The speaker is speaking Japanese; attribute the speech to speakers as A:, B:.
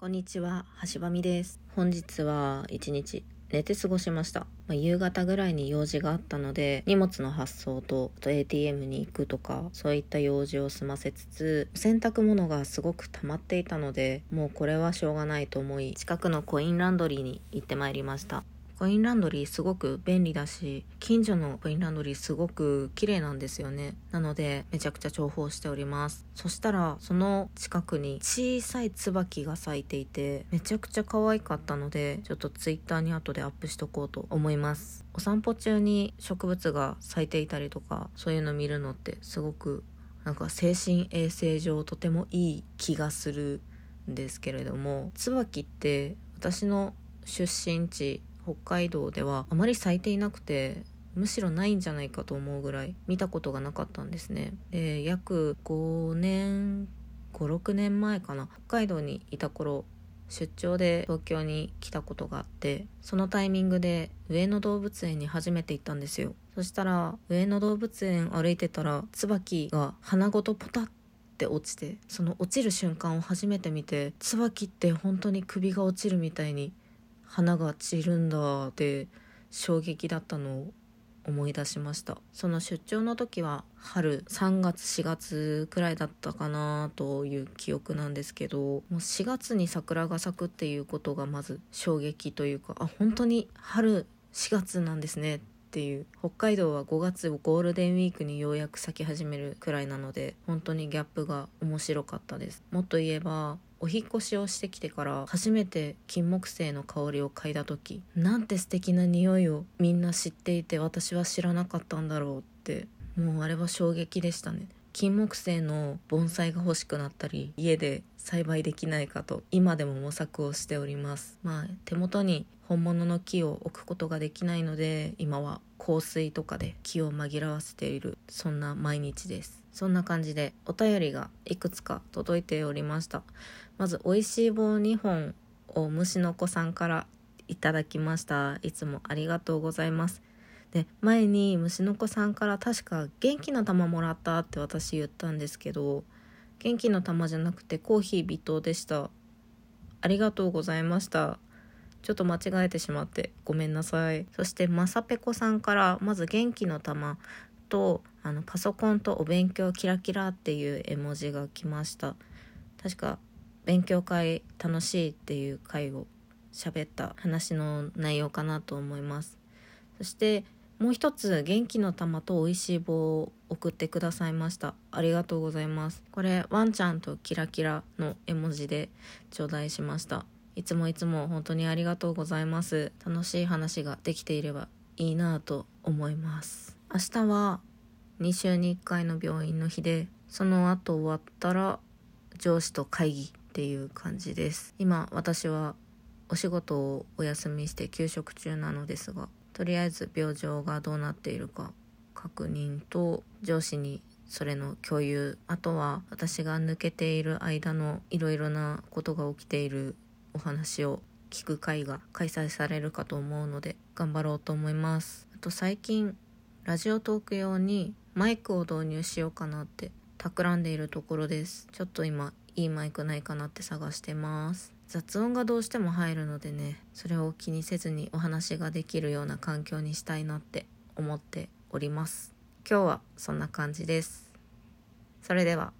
A: こんにちは、橋場美です。本日は一日寝て過ごしました。まあ、夕方ぐらいに用事があったので、荷物の発送と、あと ATM に行くとか、そういった用事を済ませつつ、洗濯物がすごく溜まっていたので、もうこれはしょうがないと思い、近くのコインランドリーに行ってまいりました。コインランドリーすごく便利だし近所のコインランドリーすごく綺麗なんですよね。なのでめちゃくちゃ重宝しております。そしたらその近くに小さい椿が咲いていてめちゃくちゃ可愛かったのでちょっとツイッターに後でアップしとこうと思います。お散歩中に植物が咲いていたりとかそういうの見るのってすごくなんか精神衛生上とてもいい気がするんですけれども椿って私の出身地北海道ではあまり咲いていなくてむしろないんじゃないかと思うぐらい見たことがなかったんですね。で約5年56年前かな北海道にいた頃出張で東京に来たことがあってそのタイミングで上野動物園に初めて行ったんですよ。そしたら上野動物園歩いてたら椿が花ごとポタッって落ちてその落ちる瞬間を初めて見て椿って本当に首が落ちるみたいに花が散るんだって衝撃だったのを思い出しました。その出張の時は春3月4月くらいだったかなという記憶なんですけどもう4月に桜が咲くっていうことがまず衝撃というかあ本当に春4月なんですねっていう。北海道は5月をゴールデンウィークにようやく咲き始めるくらいなので本当にギャップが面白かったです。もっと言えばお引越しをしてきてから初めて金木犀の香りを嗅いだ時なんて素敵な匂いをみんな知っていて私は知らなかったんだろうってもうあれは衝撃でしたね。金木犀の盆栽が欲しくなったり家で栽培できないかと今でも模索をしております。まあ手元に本物の木を置くことができないので今は香水とかで木を紛らわせているそんな毎日です。そんな感じでお便りがいくつか届いておりました。まず美味しい棒2本を虫の子さんからいただきました。いつもありがとうございます。で前に虫の子さんから確か元気の玉もらったって私言ったんですけど元気の玉じゃなくてコーヒー微糖でした。ありがとうございました。ちょっと間違えてしまってごめんなさい。そしてまさぺこさんからまず元気の玉とあのパソコンとお勉強キラキラっていう絵文字が来ました。確か勉強会楽しいっていう回を喋った話の内容かなと思います。そしてもう一つ元気の玉と美味しい棒を送ってくださいました。ありがとうございます。これワンちゃんとキラキラの絵文字で頂戴しました。いつもいつも本当にありがとうございます。楽しい話ができていればいいなと思います。明日は2週に1回の病院の日でその後終わったら上司と会議っていう感じです。今私はお仕事をお休みして休職中なのですがとりあえず病状がどうなっているか確認と上司にそれの共有あとは私が抜けている間のいろいろなことが起きているお話を聞く会が開催されるかと思うので頑張ろうと思います。あと最近ラジオトーク用にマイクを導入しようかなって企んでいるところです。ちょっと今いいマイクないかなって探してます。雑音がどうしても入るのでねそれを気にせずにお話ができるような環境にしたいなって思っております。今日はそんな感じです。それでは。